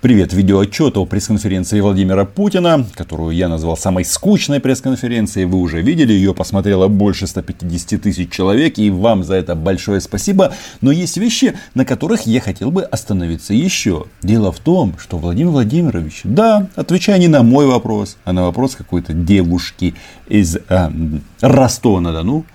Привет, видеоотчет о пресс-конференции Владимира Путина, которую я назвал самой скучной пресс-конференцией. Вы уже видели, ее посмотрело больше 150 тысяч человек, и вам за это большое спасибо. Но есть вещи, на которых я хотел бы остановиться еще. Дело в том, что Владимир Владимирович, да, отвечая не на мой вопрос, а на вопрос какой-то девушки из э, Ростова-на-Дону,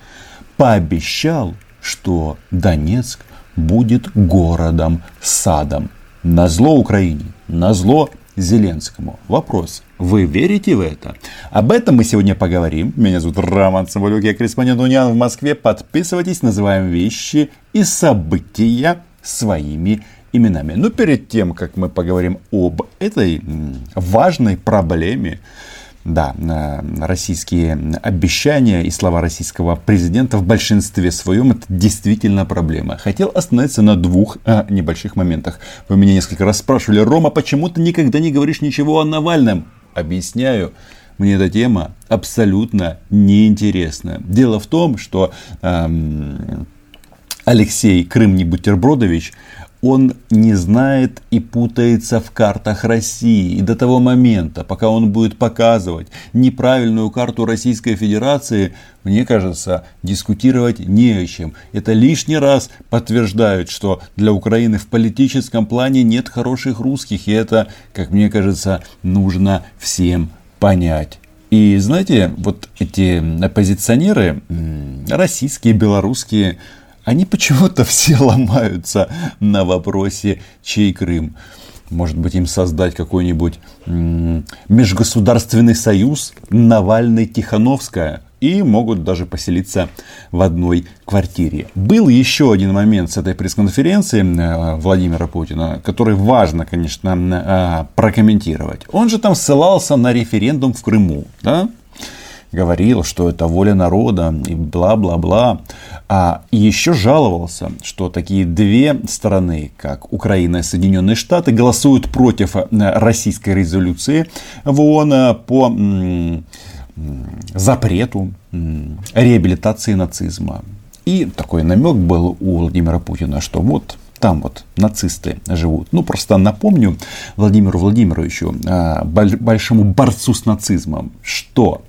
пообещал, что Донецк будет городом-садом. На зло Украине, на зло Зеленскому. Вопрос. Вы верите в это? Об этом мы сегодня поговорим. Меня зовут Роман Самолюк, я корреспондент Униан в Москве. Подписывайтесь, называем вещи и события своими именами. Но перед тем, как мы поговорим об этой важной проблеме, да, российские обещания и слова российского президента в большинстве своем это действительно проблема. Хотел остановиться на двух а, небольших моментах. Вы меня несколько раз спрашивали, Рома, почему ты никогда не говоришь ничего о Навальном? Объясняю. Мне эта тема абсолютно неинтересна. Дело в том, что эм, Алексей Крым не бутербродович он не знает и путается в картах России. И до того момента, пока он будет показывать неправильную карту Российской Федерации, мне кажется, дискутировать не о чем. Это лишний раз подтверждает, что для Украины в политическом плане нет хороших русских. И это, как мне кажется, нужно всем понять. И знаете, вот эти оппозиционеры, российские, белорусские, они почему-то все ломаются на вопросе, чей Крым. Может быть, им создать какой-нибудь межгосударственный союз Навальный-Тихановская. И могут даже поселиться в одной квартире. Был еще один момент с этой пресс-конференции э, Владимира Путина, который важно, конечно, э, прокомментировать. Он же там ссылался на референдум в Крыму. Да? Говорил, что это воля народа и бла-бла-бла. А еще жаловался, что такие две страны, как Украина и Соединенные Штаты, голосуют против э, российской резолюции в ООН э, по запрету реабилитации нацизма. И такой намек был у Владимира Путина, что вот там вот нацисты живут. Ну, просто напомню Владимиру Владимировичу, э, большому борцу с нацизмом, что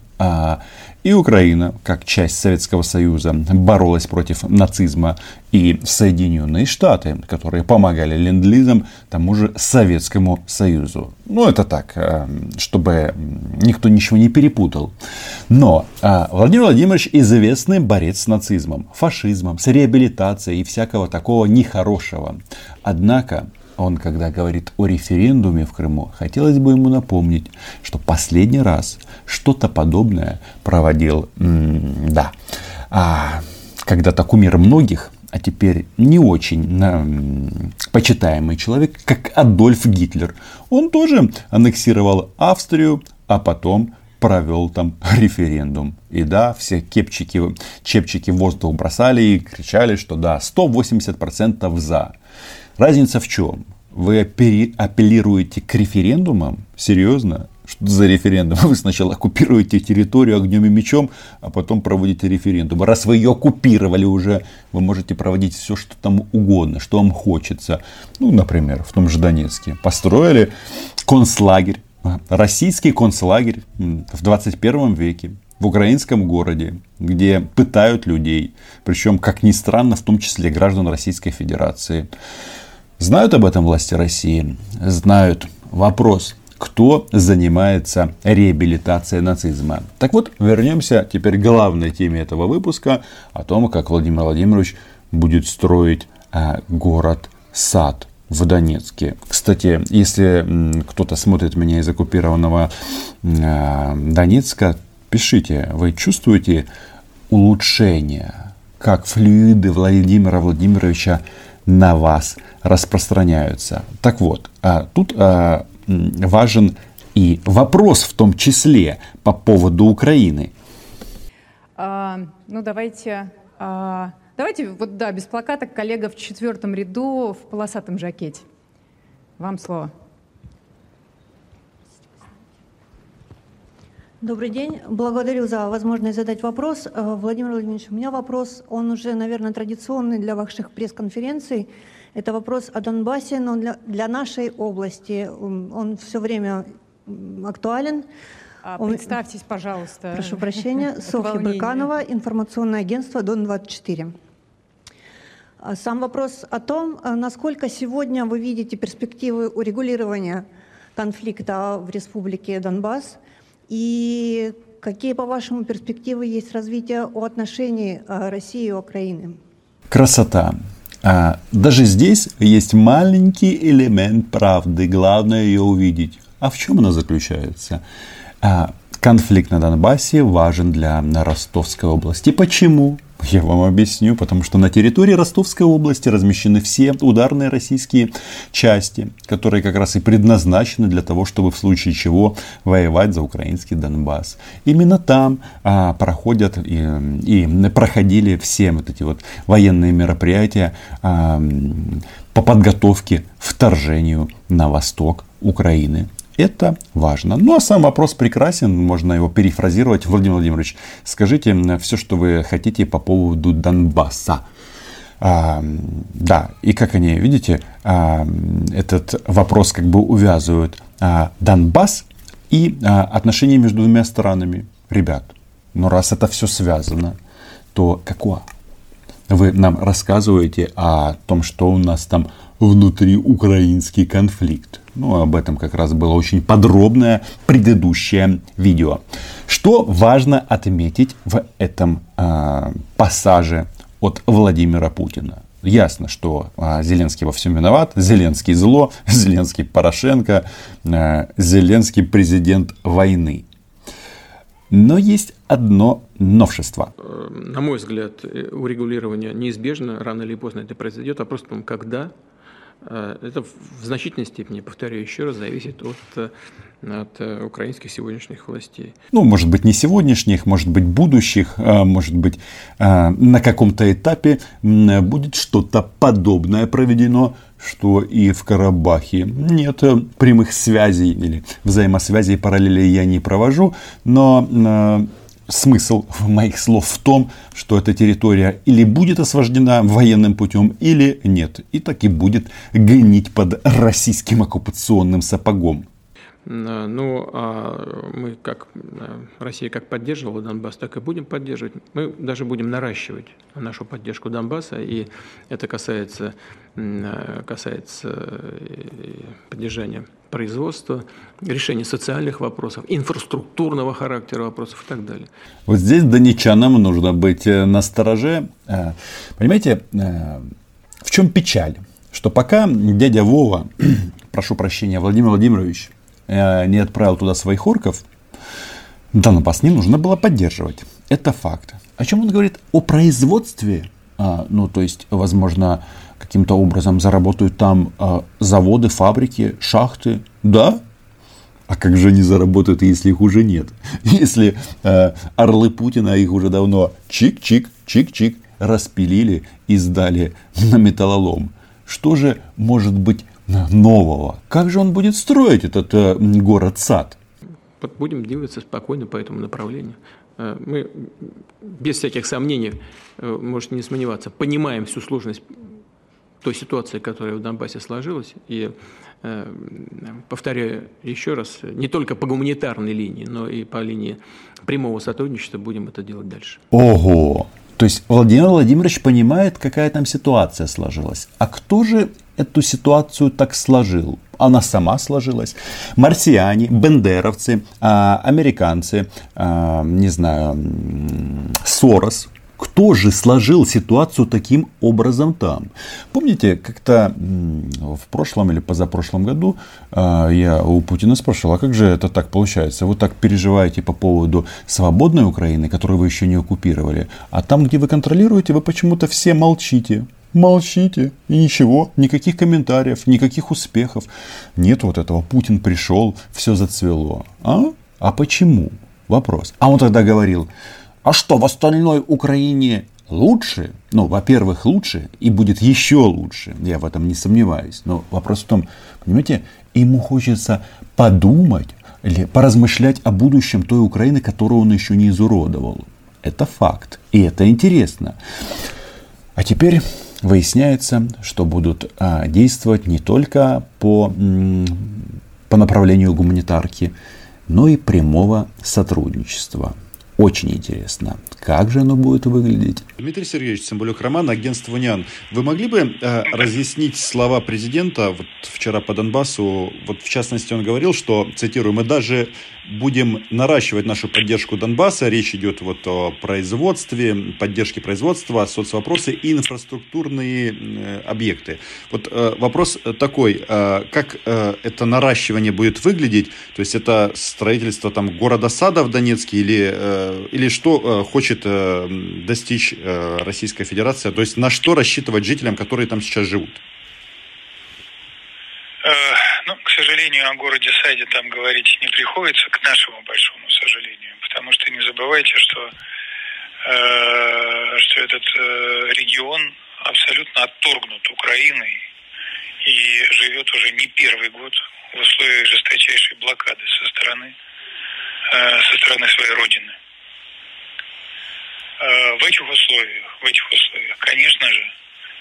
и Украина, как часть Советского Союза, боролась против нацизма. И Соединенные Штаты, которые помогали ленд-лизам тому же Советскому Союзу. Ну, это так, а, чтобы никто ничего не перепутал. Но а, Владимир Владимирович известный борец с нацизмом, фашизмом, с реабилитацией и всякого такого нехорошего. Однако он, когда говорит о референдуме в Крыму, хотелось бы ему напомнить, что последний раз что-то подобное проводил, да, а, когда-то кумир многих, а теперь не очень на, почитаемый человек, как Адольф Гитлер. Он тоже аннексировал Австрию, а потом провел там референдум. И да, все кепчики, чепчики в воздух бросали и кричали, что да, 180% за. Разница в чем? Вы апеллируете к референдумам? Серьезно? Что за референдум? Вы сначала оккупируете территорию огнем и мечом, а потом проводите референдум. Раз вы ее оккупировали уже, вы можете проводить все, что там угодно, что вам хочется. Ну, например, в том же Донецке. Построили концлагерь, российский концлагерь в 21 веке в украинском городе, где пытают людей, причем, как ни странно, в том числе граждан Российской Федерации. Знают об этом власти России? Знают. Вопрос, кто занимается реабилитацией нацизма. Так вот, вернемся теперь к главной теме этого выпуска, о том, как Владимир Владимирович будет строить а, город-сад в Донецке. Кстати, если кто-то смотрит меня из оккупированного а, Донецка, пишите, вы чувствуете улучшение, как флюиды Владимира Владимировича на вас распространяются. Так вот, а, тут а, важен и вопрос в том числе по поводу Украины. А, ну, давайте, а, давайте, вот да, без плаката коллега в четвертом ряду в полосатом жакете. Вам слово. Добрый день. Благодарю за возможность задать вопрос. Э, Владимир Владимирович, у меня вопрос, он уже, наверное, традиционный для ваших пресс-конференций. Это вопрос о Донбассе, но для, для нашей области он все время актуален. А, представьтесь, пожалуйста. Прошу прощения. Софья Брыканова, информационное агентство «Дон-24». А, сам вопрос о том, а, насколько сегодня вы видите перспективы урегулирования конфликта в Республике Донбасс и какие, по-вашему, перспективы есть развития у отношений России и Украины? Красота. А, даже здесь есть маленький элемент правды, главное ее увидеть. А в чем она заключается? А, конфликт на Донбассе важен для Ростовской области. Почему? Я вам объясню, потому что на территории Ростовской области размещены все ударные российские части, которые как раз и предназначены для того, чтобы в случае чего воевать за украинский Донбасс. Именно там а, проходят и, и проходили все вот эти вот военные мероприятия а, по подготовке вторжению на восток Украины. Это важно. Ну а сам вопрос прекрасен, можно его перефразировать. Владимир Владимирович, скажите все, что вы хотите по поводу Донбасса. А, да, и как они, видите, а, этот вопрос как бы увязывают а, Донбасс и а, отношения между двумя странами. Ребят, ну раз это все связано, то какое? Вы нам рассказываете о том, что у нас там внутри украинский конфликт. Ну, об этом как раз было очень подробное предыдущее видео. Что важно отметить в этом э, пассаже от Владимира Путина? Ясно, что э, Зеленский во всем виноват, Зеленский зло, Зеленский Порошенко, э, Зеленский президент войны. Но есть одно новшество. На мой взгляд, урегулирование неизбежно, рано или поздно это произойдет. Вопрос в том, когда Э, это в значительной степени, повторяю еще раз, зависит от, э, от э, украинских сегодняшних властей. Ну, может быть, не сегодняшних, может быть, будущих, а может быть, на каком-то этапе будет что-то подобное проведено, что и в Карабахе нет прямых связей или взаимосвязей, параллели я не провожу, но смысл моих слов в том, что эта территория или будет освобождена военным путем, или нет. И так и будет гнить под российским оккупационным сапогом. Э, ну, а мы как э, Россия как поддерживала Донбасс, так и будем поддерживать. Мы даже будем наращивать нашу поддержку Донбасса, и это касается, э, касается поддержания производства, решения социальных вопросов, инфраструктурного характера вопросов и так далее. Вот здесь донечанам нужно быть на стороже. Понимаете, в чем печаль? Что пока дядя Вова, прошу прощения, Владимир Владимирович, Э, не отправил туда своих орков, Донбасс не нужно было поддерживать. Это факт. О чем он говорит? О производстве. А, ну, то есть, возможно, каким-то образом заработают там а, заводы, фабрики, шахты. Да? А как же они заработают, если их уже нет? Если а, орлы Путина их уже давно чик-чик, чик-чик распилили и сдали на металлолом. Что же может быть нового. Как же он будет строить этот э, город-сад? Будем двигаться спокойно по этому направлению. Э, мы без всяких сомнений, э, можете не сомневаться, понимаем всю сложность той ситуации, которая в Донбассе сложилась. И повторяю еще раз, не только по гуманитарной линии, но и по линии прямого сотрудничества будем это делать дальше. Ого! То есть Владимир Владимирович понимает, какая там ситуация сложилась. А кто же эту ситуацию так сложил? Она сама сложилась. Марсиане, бендеровцы, а, американцы, а, не знаю, Сорос, кто же сложил ситуацию таким образом там? Помните, как-то в прошлом или позапрошлом году а, я у Путина спрашивал, а как же это так получается? Вы так переживаете по поводу свободной Украины, которую вы еще не оккупировали, а там, где вы контролируете, вы почему-то все молчите. Молчите. И ничего, никаких комментариев, никаких успехов. Нет вот этого. Путин пришел, все зацвело. А? А почему? Вопрос. А он тогда говорил, а что, в остальной Украине лучше? Ну, во-первых, лучше и будет еще лучше. Я в этом не сомневаюсь. Но вопрос в том, понимаете, ему хочется подумать или поразмышлять о будущем той Украины, которую он еще не изуродовал. Это факт. И это интересно. А теперь выясняется, что будут а, действовать не только по, по направлению гуманитарки, но и прямого сотрудничества. Очень интересно, как же оно будет выглядеть? Дмитрий Сергеевич Цымбалюк, Роман, агентство НИАН. Вы могли бы э, разъяснить слова президента вот вчера по Донбассу? Вот в частности он говорил, что, цитирую, мы даже будем наращивать нашу поддержку Донбасса. Речь идет вот о производстве, поддержке производства, соцвопросы и инфраструктурные э, объекты. Вот э, вопрос такой, э, как э, это наращивание будет выглядеть? То есть это строительство там города сада в Донецке или, или что хочет достичь Российская Федерация? То есть на что рассчитывать жителям, которые там сейчас живут? Сожалению, о городе Сайде там говорить не приходится, к нашему большому сожалению, потому что не забывайте, что, э, что этот э, регион абсолютно отторгнут Украиной и живет уже не первый год в условиях жесточайшей блокады со стороны, э, со стороны своей родины. Э, в этих условиях, в этих условиях, конечно же,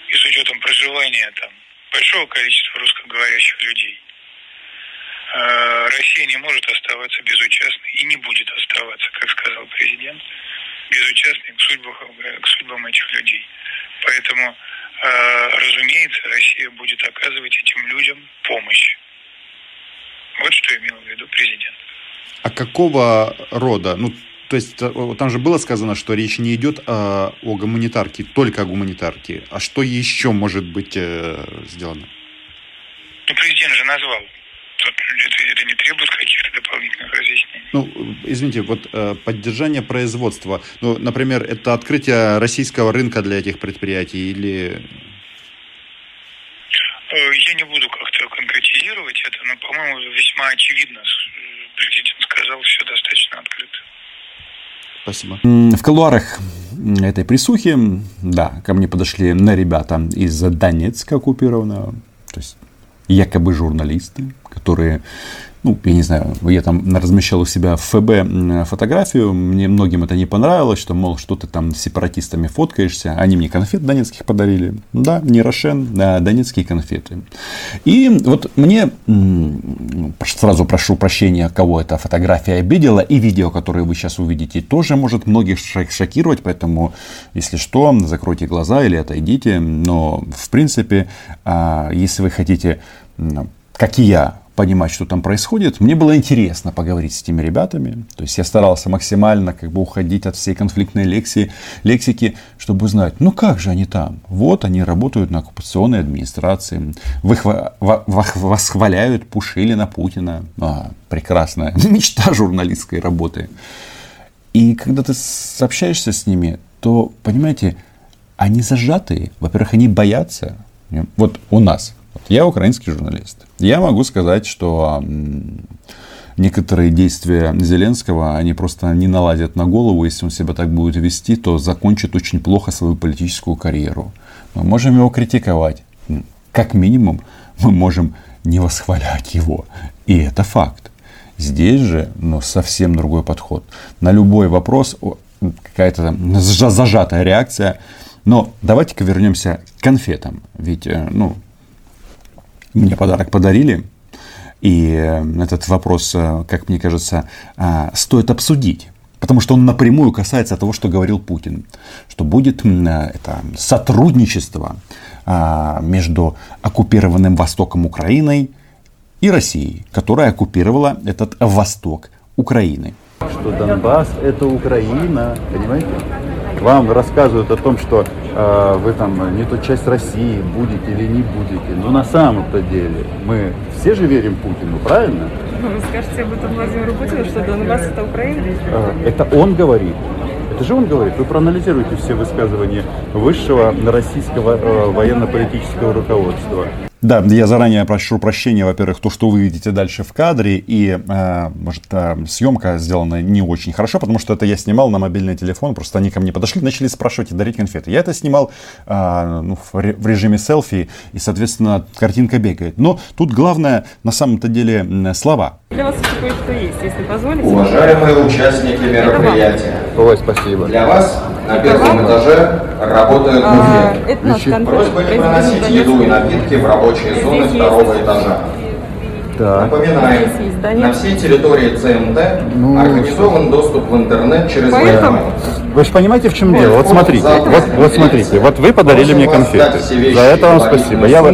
и с учетом проживания там большого количества русскоговорящих людей. Э, Россия не может оставаться безучастной и не будет оставаться, как сказал президент, безучастной к судьбам, к судьбам этих людей. Поэтому, э, разумеется, Россия будет оказывать этим людям помощь. Вот что имел в виду президент. А какого рода? Ну, то есть э, там же было сказано, что речь не идет о, о гуманитарке, только о гуманитарке. А что еще может быть э, сделано? Ну, президент же назвал. Это, это не требует каких-то дополнительных разъяснений. Ну, извините, вот э, поддержание производства. Ну, например, это открытие российского рынка для этих предприятий или... Э, я не буду как-то конкретизировать это, но, по-моему, весьма очевидно. Президент сказал все достаточно открыто. Спасибо. В колуарах этой присухи, да, ко мне подошли на ребята из Донецка оккупированного, то есть якобы журналисты, которые ну, я не знаю, я там размещал у себя в ФБ фотографию, мне многим это не понравилось, что, мол, что ты там с сепаратистами фоткаешься, они мне конфет донецких подарили, да, не Рошен, а донецкие конфеты. И вот мне, сразу прошу прощения, кого эта фотография обидела, и видео, которое вы сейчас увидите, тоже может многих шокировать, поэтому, если что, закройте глаза или отойдите, но, в принципе, а, если вы хотите, как и я, понимать, что там происходит. Мне было интересно поговорить с этими ребятами. То есть я старался максимально как бы уходить от всей конфликтной лексии, лексики, чтобы узнать, ну как же они там? Вот они работают на оккупационной администрации, восхваляют Пушилина, Путина. А, прекрасная мечта журналистской работы. И когда ты общаешься с ними, то, понимаете, они зажатые. Во-первых, они боятся. Вот у нас я украинский журналист. Я могу сказать, что некоторые действия Зеленского, они просто не наладят на голову. Если он себя так будет вести, то закончит очень плохо свою политическую карьеру. Мы можем его критиковать. Как минимум, мы можем не восхвалять его. И это факт. Здесь же ну, совсем другой подход. На любой вопрос какая-то зажатая реакция. Но давайте-ка вернемся к конфетам. Ведь э, ну, мне подарок подарили, и э, этот вопрос, э, как мне кажется, э, стоит обсудить. Потому что он напрямую касается того, что говорил Путин. Что будет это сотрудничество между оккупированным Востоком Украиной и Россией, которая оккупировала этот Восток Украины. Что Донбасс это Украина, понимаете? Вам рассказывают о том, что э, вы там не ту часть России будете или не будете. Но на самом-то деле мы все же верим Путину, правильно? Ну, вы скажете об этом Владимиру Путину, что Донбасс это Украина? Э, это он говорит. Это же он говорит. Вы проанализируете все высказывания высшего российского э, военно-политического руководства. Да, я заранее прошу прощения, во-первых, то, что вы видите дальше в кадре, и, э, может, э, съемка сделана не очень хорошо, потому что это я снимал на мобильный телефон, просто они ко мне подошли, начали спрашивать и дарить конфеты. Я это снимал э, ну, в режиме селфи, и, соответственно, картинка бегает. Но тут главное, на самом-то деле, слова Для вас еще кое-что есть, если позволите. Уважаемые участники мероприятия. Ой, спасибо. Для вас на первом этаже работает А, буфет. это наш конфет. Просьба не в еду и напитки в рабочие зоны второго этажа. Так. Напоминаем, Есть здание. на всей территории ЦМТ Ну, организован доступ в интернет через Поэтому- Wi-Fi. Вы же понимаете, в чем дело? Вот смотрите, вот, вот смотрите, вот вы подарили мне конфеты. За это вам спасибо. Я бы,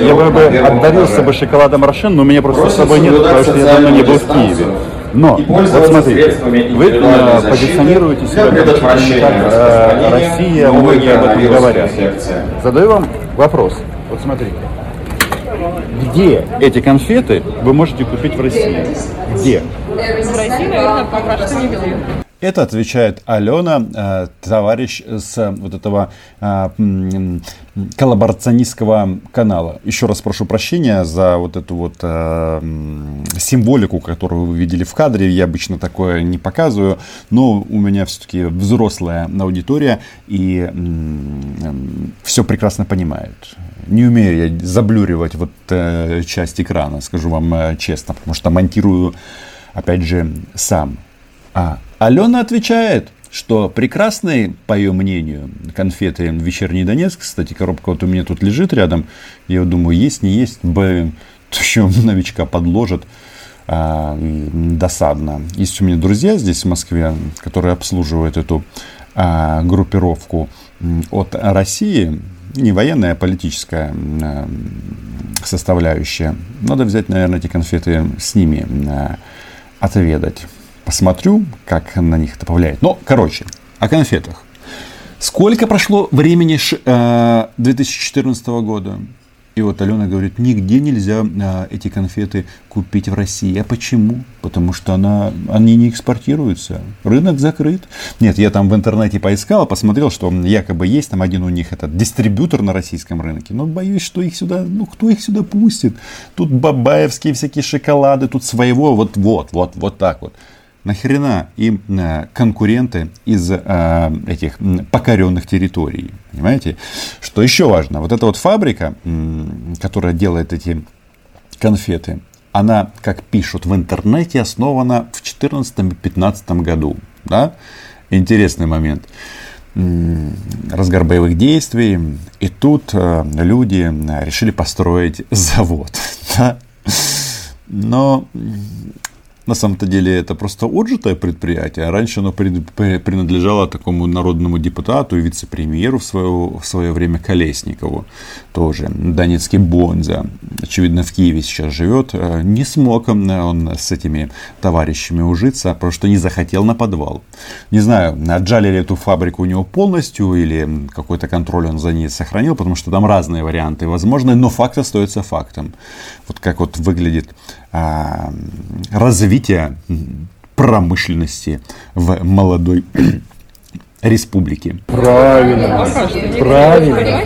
я бы, бы отдарился бы шоколадом Рошен, но у меня просто с собой нет, потому что я давно не был в Киеве. Но, вот смотрите, вы э, позиционируете себя как, как э, Россия, многие об этом говорят. Задаю вам вопрос. Вот смотрите. Где эти конфеты вы можете купить в России? Где? В России, наверное, пока что нигде. Это отвечает Алена, э, товарищ с э, вот этого э, коллаборационистского канала. Еще раз прошу прощения за вот эту вот символику, которую вы видели в кадре. Я обычно такое не показываю, но у меня все-таки взрослая аудитория и все прекрасно понимают. Не умею я заблюривать вот э, часть экрана, скажу вам э, честно, потому что монтирую, опять же, сам. А Алена отвечает, что прекрасные, по ее мнению, конфеты «Вечерний Донецк», кстати, коробка вот у меня тут лежит рядом, я думаю, есть, не есть, б, еще новичка подложат, а, досадно. Есть у меня друзья здесь в Москве, которые обслуживают эту а, группировку от России, не военная, а политическая а, составляющая. Надо взять, наверное, эти конфеты с ними а, отведать посмотрю, как на них это повлияет. Но, короче, о конфетах. Сколько прошло времени ш, э, 2014 года? И вот Алена говорит, нигде нельзя э, эти конфеты купить в России. А почему? Потому что она, они не экспортируются. Рынок закрыт. Нет, я там в интернете поискал, посмотрел, что якобы есть там один у них этот дистрибьютор на российском рынке. Но боюсь, что их сюда, ну кто их сюда пустит? Тут бабаевские всякие шоколады, тут своего, вот, вот, вот, вот так вот нахрена им э, конкуренты из э, этих покоренных территорий. Понимаете? Что еще важно, вот эта вот фабрика, которая делает эти конфеты, она, как пишут в интернете, основана в 2014-2015 году. Да? Интересный момент. Разгар боевых действий. И тут э, люди решили построить завод. Да? Но на самом-то деле это просто отжитое предприятие. Раньше оно принадлежало такому народному депутату и вице-премьеру в свое, в свое время Колесникову. Тоже донецкий Бонза. Очевидно, в Киеве сейчас живет. Э, не смог он с этими товарищами ужиться, потому что не захотел на подвал. Не знаю, отжали ли эту фабрику у него полностью или какой-то контроль он за ней сохранил, потому что там разные варианты возможны, но факт остается фактом. Вот как вот выглядит а, развития промышленности в молодой республике. Правильно, правильно.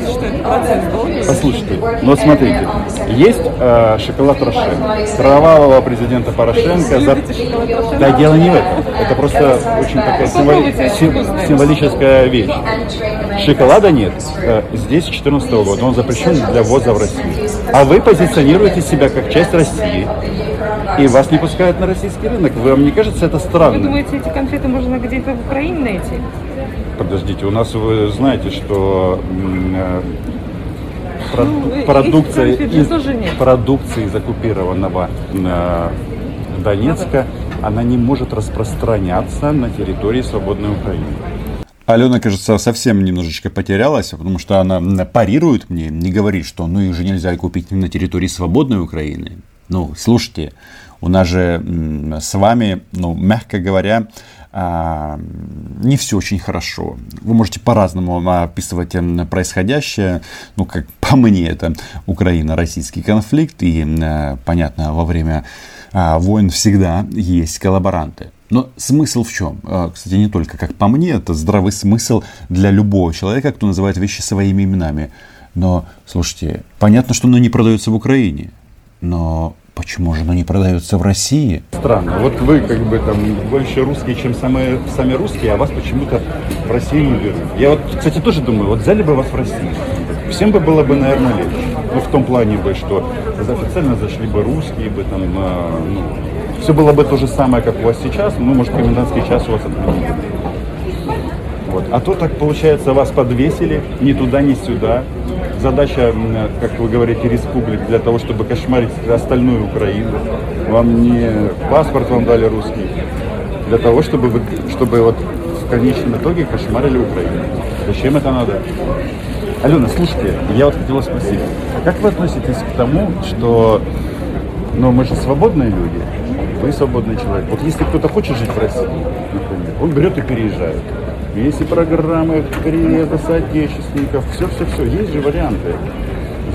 Послушайте, ну вот смотрите, есть э, шоколад Рошен, кровавого президента Порошенко. За... Да, дело не в этом, это просто очень такая символи... сим... символическая вещь. Шоколада нет, э, здесь с 2014 года, он запрещен для ввоза в Россию. А вы позиционируете себя как часть России, и вас не пускают на российский рынок. Вам не кажется это странно? Вы думаете, эти конфеты можно где-то в Украине найти? Подождите, у нас вы знаете, что э, про- Ну, продукция, из, продукция из оккупированного э, Донецка, она не может распространяться на территории свободной Украины. Алена, кажется, совсем немножечко потерялась, потому что она парирует мне, не говорит, что ну их же нельзя купить на территории свободной Украины. Ну, слушайте, у нас же с вами, ну, мягко говоря, не все очень хорошо. Вы можете по-разному описывать м, происходящее. Ну, как по мне, это Украина-российский конфликт. И, м, понятно, во время а, войн всегда есть коллаборанты. Но смысл в чем? А, Кстати, не только как по мне, это здравый смысл для любого человека, кто называет вещи своими именами. Но, слушайте, понятно, что оно не продается в Украине. Но почему же оно не продается в России? Странно. Вот вы как бы там больше русские, чем самые, сами русские, а вас почему-то в Россию не берут. Я вот, кстати, тоже думаю, вот взяли бы вас в Россию. Всем бы было бы, наверное, легче. Ну, в том плане бы, что официально зашли бы русские бы там, а, ну, все было бы то же самое, как у вас сейчас, ну, может, комендантский час у вас отменили. Вот. А то так получается, вас подвесили ни туда, ни сюда. Задача, как вы говорите, республик для того, чтобы кошмарить остальную Украину. Вам не паспорт вам дали русский, для того, чтобы, вы, чтобы вот в конечном итоге кошмарили Украину. Зачем это надо? Алена, слушайте, я вот хотела спросить, как вы относитесь к тому, что ну, мы же свободные люди, вы свободный человек. Вот если кто-то хочет жить в России, например, он берет и переезжает. Есть и программы переезда соотечественников, все-все-все, есть же варианты.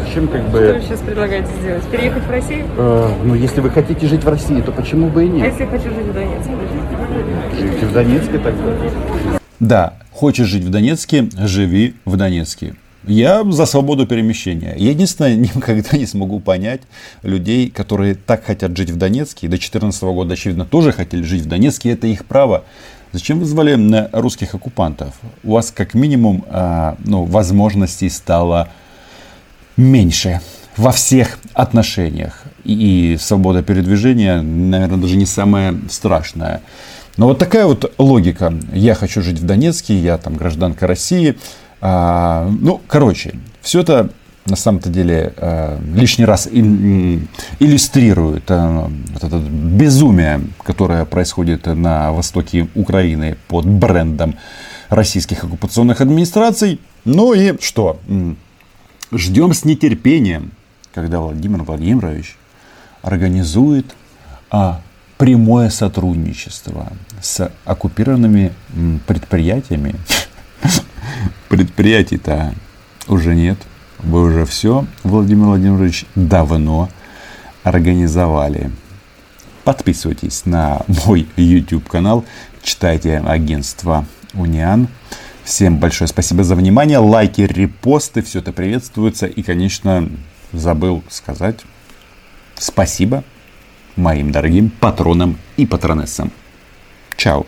Зачем как бы... Что вы сейчас предлагаете сделать? Переехать в Россию? Э, ну, если вы хотите жить в России, то почему бы и нет? А если я хочу жить в Донецке? Живите в Донецке тогда. Да, хочешь жить в Донецке, живи в Донецке. Я за свободу перемещения. Я единственное, никогда не смогу понять людей, которые так хотят жить в Донецке, и до 2014 года, очевидно, тоже хотели жить в Донецке, это их право. Зачем вы звали на русских оккупантов? У вас как минимум а, ну, возможностей стало меньше во всех отношениях. И, и свобода передвижения, наверное, даже не самое страшное. Но вот такая вот логика. Я хочу жить в Донецке, я там гражданка России. А, ну, короче, все это на самом-то деле э, лишний раз иллюстрирует э, вот это безумие, которое происходит на востоке Украины под брендом российских оккупационных администраций. Ну и что? Ждем с нетерпением, когда Владимир Владимирович организует а, прямое сотрудничество с оккупированными предприятиями. Предприятий-то уже нет. Вы уже все, Владимир Владимирович, давно организовали. Подписывайтесь на мой YouTube канал, читайте агентство Униан. Всем большое спасибо за внимание. Лайки, репосты, все это приветствуется. И, конечно, забыл сказать спасибо моим дорогим патронам и патронессам. Чао.